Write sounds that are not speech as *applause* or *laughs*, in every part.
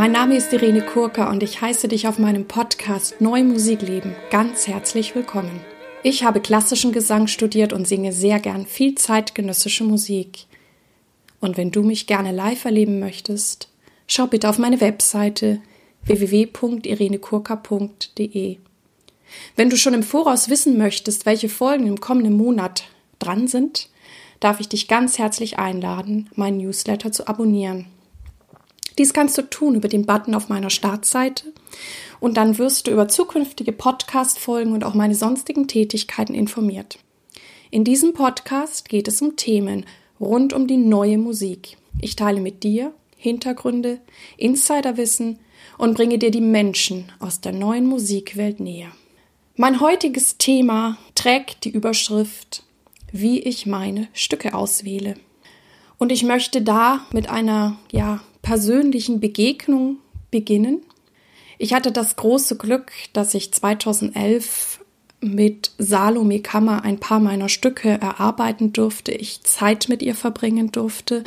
Mein Name ist Irene Kurka und ich heiße dich auf meinem Podcast Neu Musikleben ganz herzlich willkommen. Ich habe klassischen Gesang studiert und singe sehr gern viel zeitgenössische Musik. Und wenn du mich gerne live erleben möchtest, schau bitte auf meine Webseite www.irenekurka.de. Wenn du schon im Voraus wissen möchtest, welche Folgen im kommenden Monat dran sind, darf ich dich ganz herzlich einladen, meinen Newsletter zu abonnieren. Dies kannst du tun über den Button auf meiner Startseite und dann wirst du über zukünftige Podcast-Folgen und auch meine sonstigen Tätigkeiten informiert. In diesem Podcast geht es um Themen rund um die neue Musik. Ich teile mit dir Hintergründe, Insiderwissen und bringe dir die Menschen aus der neuen Musikwelt näher. Mein heutiges Thema trägt die Überschrift Wie ich meine Stücke auswähle. Und ich möchte da mit einer ja persönlichen Begegnung beginnen. Ich hatte das große Glück, dass ich 2011 mit Salome Kammer ein paar meiner Stücke erarbeiten durfte, ich Zeit mit ihr verbringen durfte.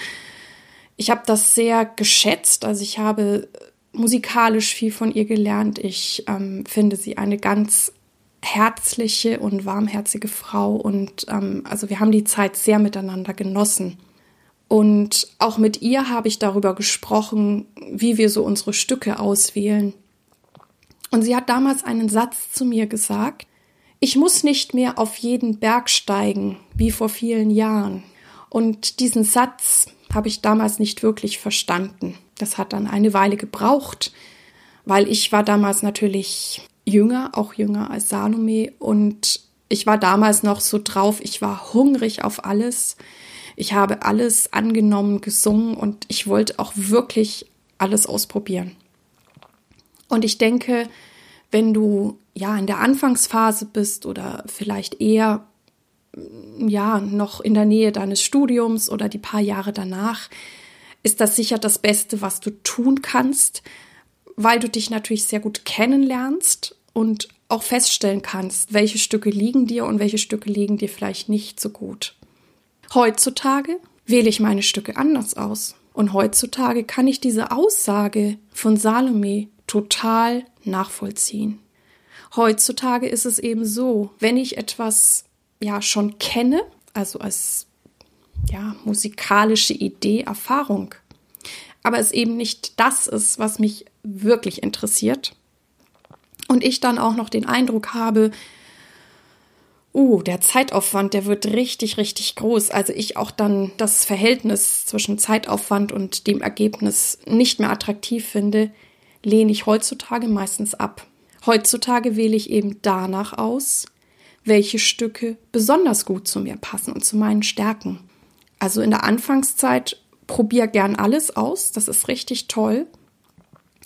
Ich habe das sehr geschätzt, also ich habe musikalisch viel von ihr gelernt. Ich ähm, finde sie eine ganz herzliche und warmherzige Frau und ähm, also wir haben die Zeit sehr miteinander genossen. Und auch mit ihr habe ich darüber gesprochen, wie wir so unsere Stücke auswählen. Und sie hat damals einen Satz zu mir gesagt, ich muss nicht mehr auf jeden Berg steigen, wie vor vielen Jahren. Und diesen Satz habe ich damals nicht wirklich verstanden. Das hat dann eine Weile gebraucht, weil ich war damals natürlich jünger, auch jünger als Salome und ich war damals noch so drauf, ich war hungrig auf alles. Ich habe alles angenommen, gesungen und ich wollte auch wirklich alles ausprobieren. Und ich denke, wenn du ja in der Anfangsphase bist oder vielleicht eher ja noch in der Nähe deines Studiums oder die paar Jahre danach, ist das sicher das Beste, was du tun kannst, weil du dich natürlich sehr gut kennenlernst und auch feststellen kannst, welche Stücke liegen dir und welche Stücke liegen dir vielleicht nicht so gut. Heutzutage wähle ich meine Stücke anders aus. Und heutzutage kann ich diese Aussage von Salome total nachvollziehen. Heutzutage ist es eben so, wenn ich etwas ja schon kenne, also als ja musikalische Idee, Erfahrung, aber es eben nicht das ist, was mich wirklich interessiert und ich dann auch noch den Eindruck habe, uh, der Zeitaufwand, der wird richtig, richtig groß. Also ich auch dann das Verhältnis zwischen Zeitaufwand und dem Ergebnis nicht mehr attraktiv finde, lehne ich heutzutage meistens ab. Heutzutage wähle ich eben danach aus, welche Stücke besonders gut zu mir passen und zu meinen Stärken. Also in der Anfangszeit probier gern alles aus, das ist richtig toll.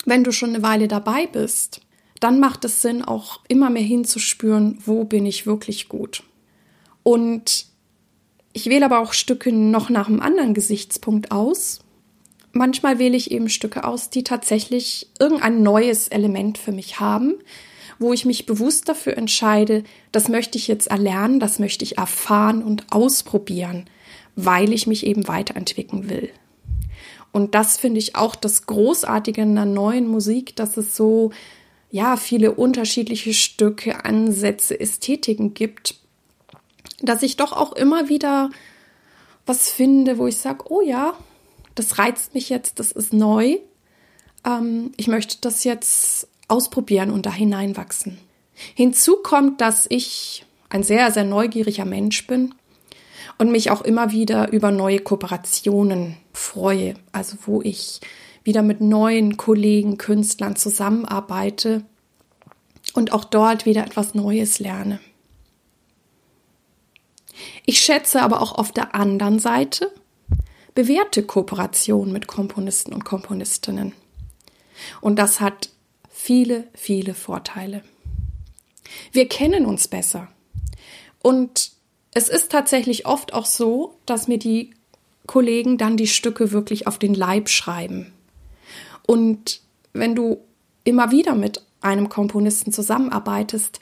Wenn du schon eine Weile dabei bist, dann macht es Sinn, auch immer mehr hinzuspüren, wo bin ich wirklich gut. Und ich wähle aber auch Stücke noch nach einem anderen Gesichtspunkt aus. Manchmal wähle ich eben Stücke aus, die tatsächlich irgendein neues Element für mich haben, wo ich mich bewusst dafür entscheide, das möchte ich jetzt erlernen, das möchte ich erfahren und ausprobieren, weil ich mich eben weiterentwickeln will. Und das finde ich auch das Großartige in der neuen Musik, dass es so ja, viele unterschiedliche Stücke, Ansätze, Ästhetiken gibt, dass ich doch auch immer wieder was finde, wo ich sage, oh ja, das reizt mich jetzt, das ist neu. Ähm, ich möchte das jetzt ausprobieren und da hineinwachsen. Hinzu kommt, dass ich ein sehr, sehr neugieriger Mensch bin und mich auch immer wieder über neue Kooperationen freue. Also wo ich wieder mit neuen Kollegen, Künstlern zusammenarbeite und auch dort wieder etwas Neues lerne. Ich schätze aber auch auf der anderen Seite bewährte Kooperation mit Komponisten und Komponistinnen. Und das hat viele, viele Vorteile. Wir kennen uns besser. Und es ist tatsächlich oft auch so, dass mir die Kollegen dann die Stücke wirklich auf den Leib schreiben. Und wenn du immer wieder mit einem Komponisten zusammenarbeitest,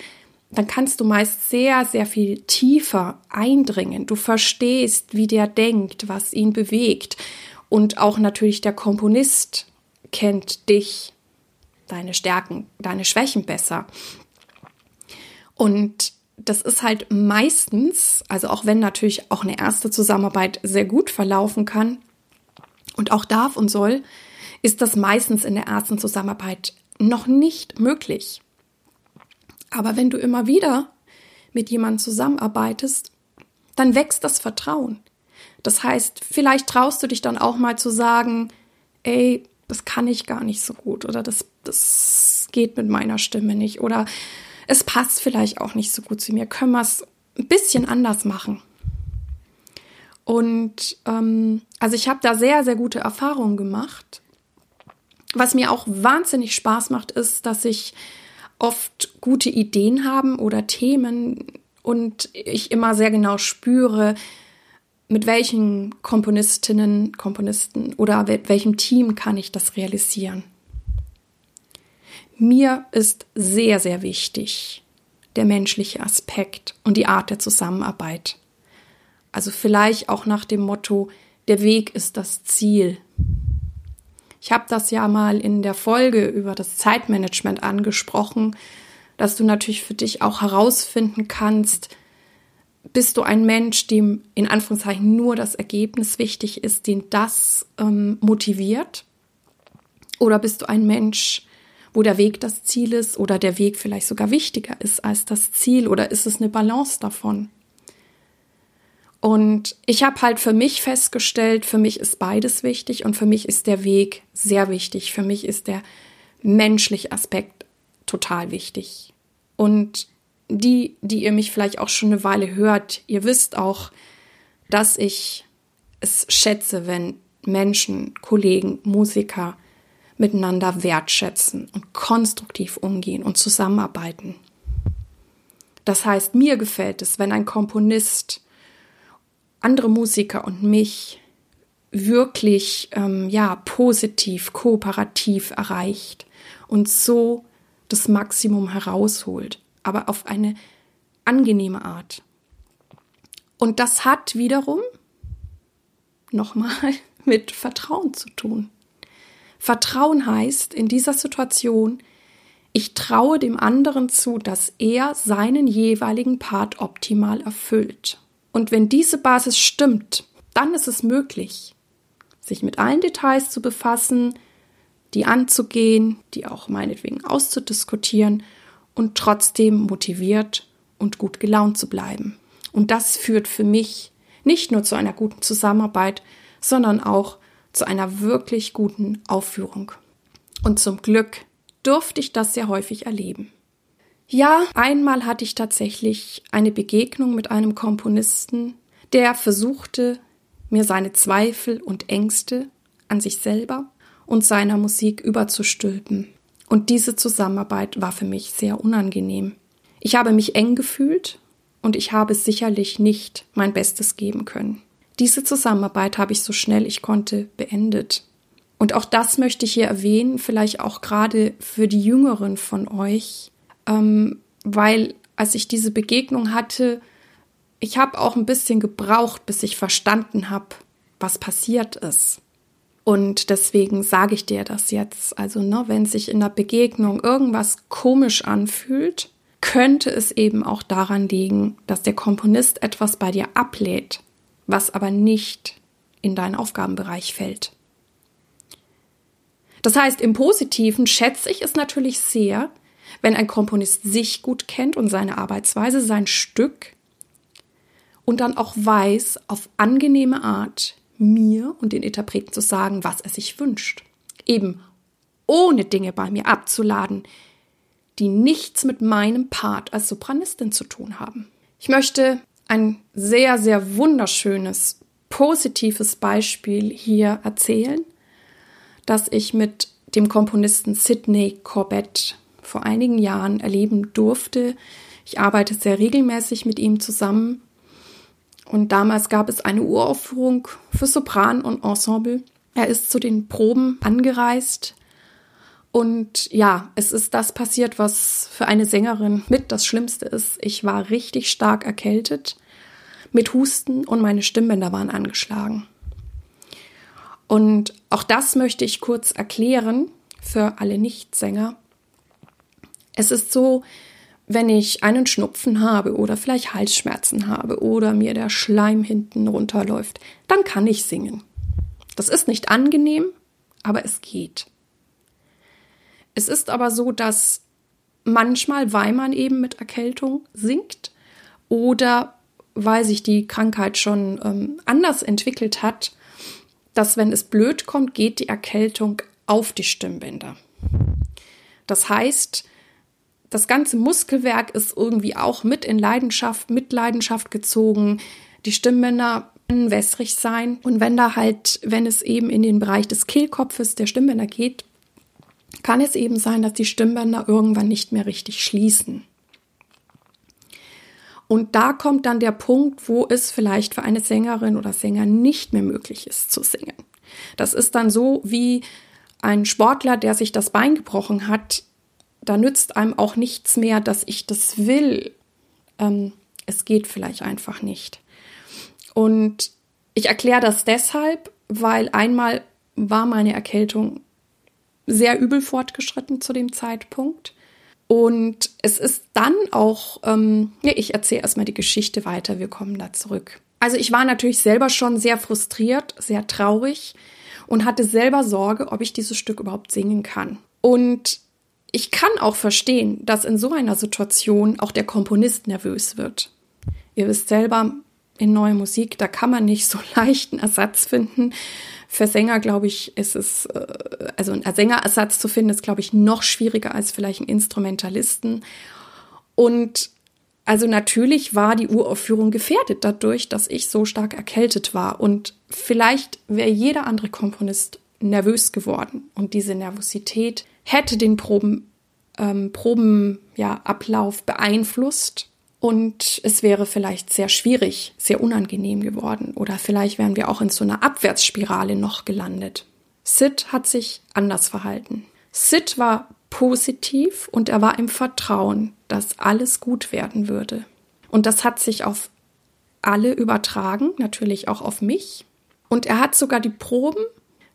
dann kannst du meist sehr, sehr viel tiefer eindringen. Du verstehst, wie der denkt, was ihn bewegt. Und auch natürlich der Komponist kennt dich, deine Stärken, deine Schwächen besser. Und das ist halt meistens, also auch wenn natürlich auch eine erste Zusammenarbeit sehr gut verlaufen kann und auch darf und soll, ist das meistens in der ersten Zusammenarbeit noch nicht möglich. Aber wenn du immer wieder mit jemandem zusammenarbeitest, dann wächst das Vertrauen. Das heißt, vielleicht traust du dich dann auch mal zu sagen, ey, das kann ich gar nicht so gut oder das, das geht mit meiner Stimme nicht oder es passt vielleicht auch nicht so gut zu mir. Können wir es ein bisschen anders machen? Und ähm, also ich habe da sehr, sehr gute Erfahrungen gemacht. Was mir auch wahnsinnig Spaß macht, ist, dass ich oft gute Ideen haben oder Themen und ich immer sehr genau spüre, mit welchen Komponistinnen, Komponisten oder mit welchem Team kann ich das realisieren. Mir ist sehr, sehr wichtig der menschliche Aspekt und die Art der Zusammenarbeit. Also vielleicht auch nach dem Motto, der Weg ist das Ziel. Ich habe das ja mal in der Folge über das Zeitmanagement angesprochen, dass du natürlich für dich auch herausfinden kannst, bist du ein Mensch, dem in Anführungszeichen nur das Ergebnis wichtig ist, den das ähm, motiviert? Oder bist du ein Mensch, wo der Weg das Ziel ist oder der Weg vielleicht sogar wichtiger ist als das Ziel? Oder ist es eine Balance davon? Und ich habe halt für mich festgestellt, für mich ist beides wichtig und für mich ist der Weg sehr wichtig. Für mich ist der menschliche Aspekt total wichtig. Und die, die ihr mich vielleicht auch schon eine Weile hört, ihr wisst auch, dass ich es schätze, wenn Menschen, Kollegen, Musiker miteinander wertschätzen und konstruktiv umgehen und zusammenarbeiten. Das heißt, mir gefällt es, wenn ein Komponist andere Musiker und mich wirklich ähm, ja positiv, kooperativ erreicht und so das Maximum herausholt aber auf eine angenehme Art. Und das hat wiederum nochmal *laughs* mit Vertrauen zu tun. Vertrauen heißt in dieser Situation, ich traue dem anderen zu, dass er seinen jeweiligen Part optimal erfüllt. Und wenn diese Basis stimmt, dann ist es möglich, sich mit allen Details zu befassen, die anzugehen, die auch meinetwegen auszudiskutieren und trotzdem motiviert und gut gelaunt zu bleiben. Und das führt für mich nicht nur zu einer guten Zusammenarbeit, sondern auch zu einer wirklich guten Aufführung. Und zum Glück durfte ich das sehr häufig erleben. Ja, einmal hatte ich tatsächlich eine Begegnung mit einem Komponisten, der versuchte, mir seine Zweifel und Ängste an sich selber und seiner Musik überzustülpen. Und diese Zusammenarbeit war für mich sehr unangenehm. Ich habe mich eng gefühlt und ich habe sicherlich nicht mein Bestes geben können. Diese Zusammenarbeit habe ich so schnell ich konnte beendet. Und auch das möchte ich hier erwähnen, vielleicht auch gerade für die Jüngeren von euch, ähm, weil als ich diese Begegnung hatte, ich habe auch ein bisschen gebraucht, bis ich verstanden habe, was passiert ist. Und deswegen sage ich dir das jetzt. Also, ne, wenn sich in der Begegnung irgendwas komisch anfühlt, könnte es eben auch daran liegen, dass der Komponist etwas bei dir ablehnt, was aber nicht in deinen Aufgabenbereich fällt. Das heißt, im Positiven schätze ich es natürlich sehr, wenn ein Komponist sich gut kennt und seine Arbeitsweise, sein Stück und dann auch weiß, auf angenehme Art, mir und den Interpreten zu sagen, was er sich wünscht. Eben ohne Dinge bei mir abzuladen, die nichts mit meinem Part als Sopranistin zu tun haben. Ich möchte ein sehr, sehr wunderschönes, positives Beispiel hier erzählen, das ich mit dem Komponisten Sidney Corbett vor einigen Jahren erleben durfte. Ich arbeite sehr regelmäßig mit ihm zusammen und damals gab es eine Uraufführung für Sopran und Ensemble. Er ist zu den Proben angereist. Und ja, es ist das passiert, was für eine Sängerin mit das Schlimmste ist. Ich war richtig stark erkältet mit Husten und meine Stimmbänder waren angeschlagen. Und auch das möchte ich kurz erklären für alle Nichtsänger. Es ist so, wenn ich einen Schnupfen habe oder vielleicht Halsschmerzen habe oder mir der Schleim hinten runterläuft, dann kann ich singen. Das ist nicht angenehm, aber es geht. Es ist aber so, dass manchmal, weil man eben mit Erkältung singt oder weil sich die Krankheit schon ähm, anders entwickelt hat, dass wenn es blöd kommt, geht die Erkältung auf die Stimmbänder. Das heißt, das ganze Muskelwerk ist irgendwie auch mit in Leidenschaft, mit Leidenschaft gezogen. Die Stimmbänder können wässrig sein. Und wenn da halt, wenn es eben in den Bereich des Kehlkopfes der Stimmbänder geht, kann es eben sein, dass die Stimmbänder irgendwann nicht mehr richtig schließen. Und da kommt dann der Punkt, wo es vielleicht für eine Sängerin oder Sänger nicht mehr möglich ist zu singen. Das ist dann so wie ein Sportler, der sich das Bein gebrochen hat. Da nützt einem auch nichts mehr, dass ich das will. Ähm, es geht vielleicht einfach nicht. Und ich erkläre das deshalb, weil einmal war meine Erkältung sehr übel fortgeschritten zu dem Zeitpunkt. Und es ist dann auch, ähm, ja, ich erzähle erstmal die Geschichte weiter, wir kommen da zurück. Also ich war natürlich selber schon sehr frustriert, sehr traurig und hatte selber Sorge, ob ich dieses Stück überhaupt singen kann. Und ich kann auch verstehen, dass in so einer Situation auch der Komponist nervös wird. Ihr wisst selber, in neue Musik, da kann man nicht so *laughs* leicht einen Ersatz finden. Für Sänger, glaube ich, ist es, äh, also einen Sängerersatz zu finden, ist, glaube ich, noch schwieriger als vielleicht einen Instrumentalisten. Und also natürlich war die Uraufführung gefährdet dadurch, dass ich so stark erkältet war. Und vielleicht wäre jeder andere Komponist nervös geworden. Und diese Nervosität hätte den Proben, ähm, Proben, ja, beeinflusst und es wäre vielleicht sehr schwierig, sehr unangenehm geworden oder vielleicht wären wir auch in so einer Abwärtsspirale noch gelandet. Sid hat sich anders verhalten. Sid war positiv und er war im Vertrauen, dass alles gut werden würde. Und das hat sich auf alle übertragen, natürlich auch auf mich. Und er hat sogar die Proben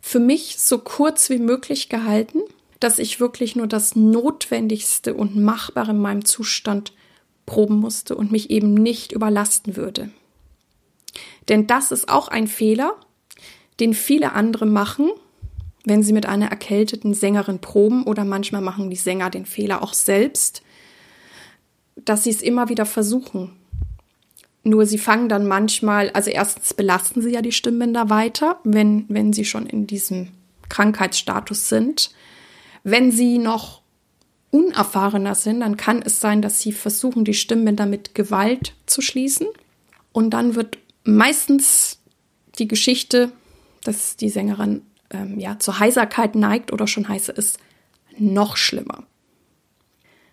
für mich so kurz wie möglich gehalten, dass ich wirklich nur das Notwendigste und Machbare in meinem Zustand proben musste und mich eben nicht überlasten würde. Denn das ist auch ein Fehler, den viele andere machen, wenn sie mit einer erkälteten Sängerin proben oder manchmal machen die Sänger den Fehler auch selbst, dass sie es immer wieder versuchen. Nur sie fangen dann manchmal, also erstens belasten sie ja die Stimmbänder weiter, wenn, wenn sie schon in diesem Krankheitsstatus sind. Wenn sie noch unerfahrener sind, dann kann es sein, dass sie versuchen, die Stimmbänder mit Gewalt zu schließen. Und dann wird meistens die Geschichte, dass die Sängerin ähm, ja zur Heiserkeit neigt oder schon heißer ist, noch schlimmer.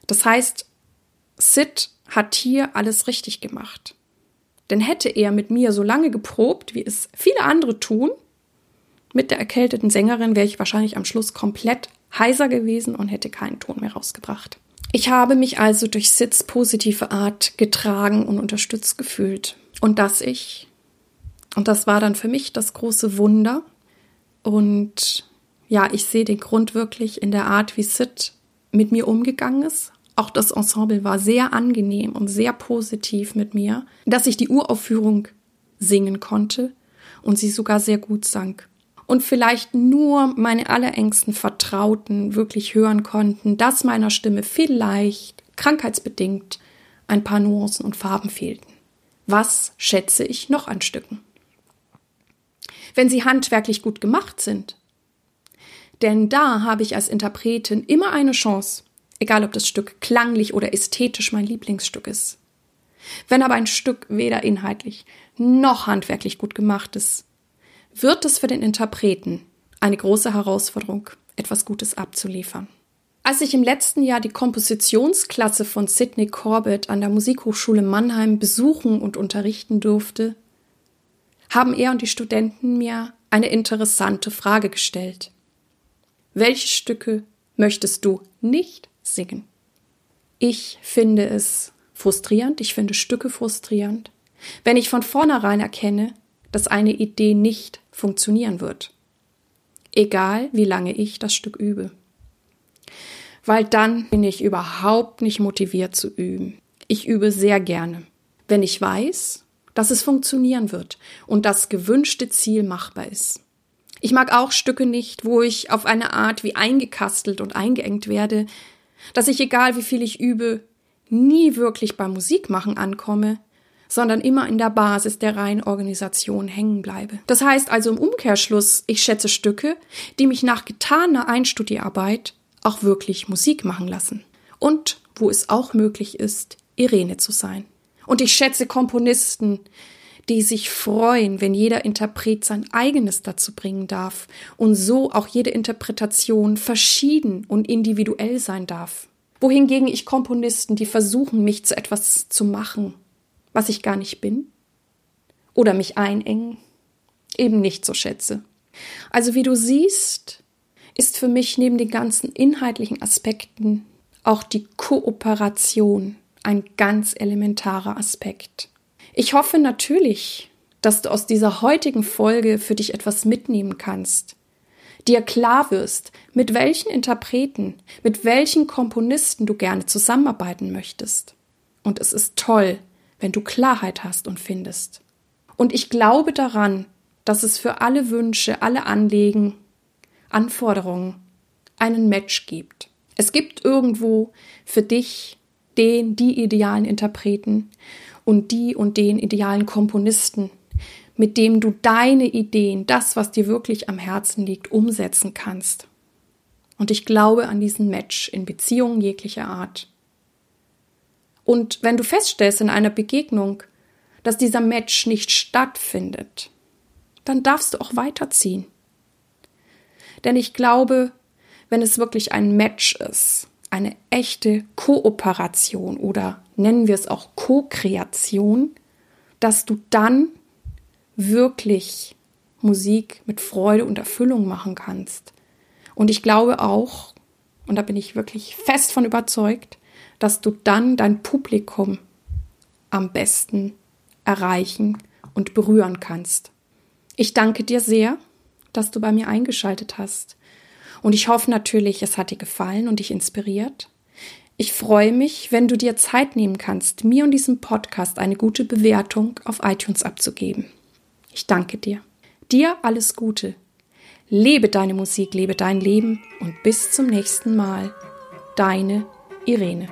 Das heißt, Sid hat hier alles richtig gemacht. Denn hätte er mit mir so lange geprobt, wie es viele andere tun, mit der erkälteten Sängerin wäre ich wahrscheinlich am Schluss komplett heiser gewesen und hätte keinen Ton mehr rausgebracht. Ich habe mich also durch Sids positive Art getragen und unterstützt gefühlt. Und dass ich, und das war dann für mich das große Wunder. Und ja, ich sehe den Grund wirklich in der Art, wie Sid mit mir umgegangen ist. Auch das Ensemble war sehr angenehm und sehr positiv mit mir, dass ich die Uraufführung singen konnte und sie sogar sehr gut sang und vielleicht nur meine allerengsten Vertrauten wirklich hören konnten, dass meiner Stimme vielleicht krankheitsbedingt ein paar Nuancen und Farben fehlten. Was schätze ich noch an Stücken? Wenn sie handwerklich gut gemacht sind. Denn da habe ich als Interpretin immer eine Chance, egal ob das Stück klanglich oder ästhetisch mein Lieblingsstück ist. Wenn aber ein Stück weder inhaltlich noch handwerklich gut gemacht ist, wird es für den Interpreten eine große Herausforderung, etwas Gutes abzuliefern. Als ich im letzten Jahr die Kompositionsklasse von Sidney Corbett an der Musikhochschule Mannheim besuchen und unterrichten durfte, haben er und die Studenten mir eine interessante Frage gestellt. Welche Stücke möchtest du nicht singen? Ich finde es frustrierend, ich finde Stücke frustrierend, wenn ich von vornherein erkenne, dass eine Idee nicht funktionieren wird. egal wie lange ich das Stück übe. Weil dann bin ich überhaupt nicht motiviert zu üben. Ich übe sehr gerne, wenn ich weiß, dass es funktionieren wird und das gewünschte Ziel machbar ist. Ich mag auch Stücke nicht, wo ich auf eine Art wie eingekastelt und eingeengt werde, dass ich, egal wie viel ich übe, nie wirklich beim Musikmachen ankomme, sondern immer in der Basis der reinen Organisation hängen bleibe. Das heißt also im Umkehrschluss, ich schätze Stücke, die mich nach getaner Einstudierarbeit auch wirklich Musik machen lassen. Und wo es auch möglich ist, Irene zu sein. Und ich schätze Komponisten, die sich freuen, wenn jeder Interpret sein eigenes dazu bringen darf und so auch jede Interpretation verschieden und individuell sein darf. Wohingegen ich Komponisten, die versuchen, mich zu etwas zu machen, was ich gar nicht bin, oder mich einengen, eben nicht so schätze. Also wie du siehst, ist für mich neben den ganzen inhaltlichen Aspekten auch die Kooperation ein ganz elementarer Aspekt. Ich hoffe natürlich, dass du aus dieser heutigen Folge für dich etwas mitnehmen kannst, dir klar wirst, mit welchen Interpreten, mit welchen Komponisten du gerne zusammenarbeiten möchtest. Und es ist toll, wenn du Klarheit hast und findest. Und ich glaube daran, dass es für alle Wünsche, alle Anliegen, Anforderungen einen Match gibt. Es gibt irgendwo für dich den, die idealen Interpreten und die und den idealen Komponisten, mit dem du deine Ideen, das, was dir wirklich am Herzen liegt, umsetzen kannst. Und ich glaube an diesen Match in Beziehungen jeglicher Art. Und wenn du feststellst in einer Begegnung, dass dieser Match nicht stattfindet, dann darfst du auch weiterziehen. Denn ich glaube, wenn es wirklich ein Match ist, eine echte Kooperation oder nennen wir es auch Co-Kreation, dass du dann wirklich Musik mit Freude und Erfüllung machen kannst. Und ich glaube auch, und da bin ich wirklich fest von überzeugt, dass du dann dein Publikum am besten erreichen und berühren kannst. Ich danke dir sehr, dass du bei mir eingeschaltet hast. Und ich hoffe natürlich, es hat dir gefallen und dich inspiriert. Ich freue mich, wenn du dir Zeit nehmen kannst, mir und diesem Podcast eine gute Bewertung auf iTunes abzugeben. Ich danke dir. Dir alles Gute. Lebe deine Musik, lebe dein Leben und bis zum nächsten Mal. Deine Irene.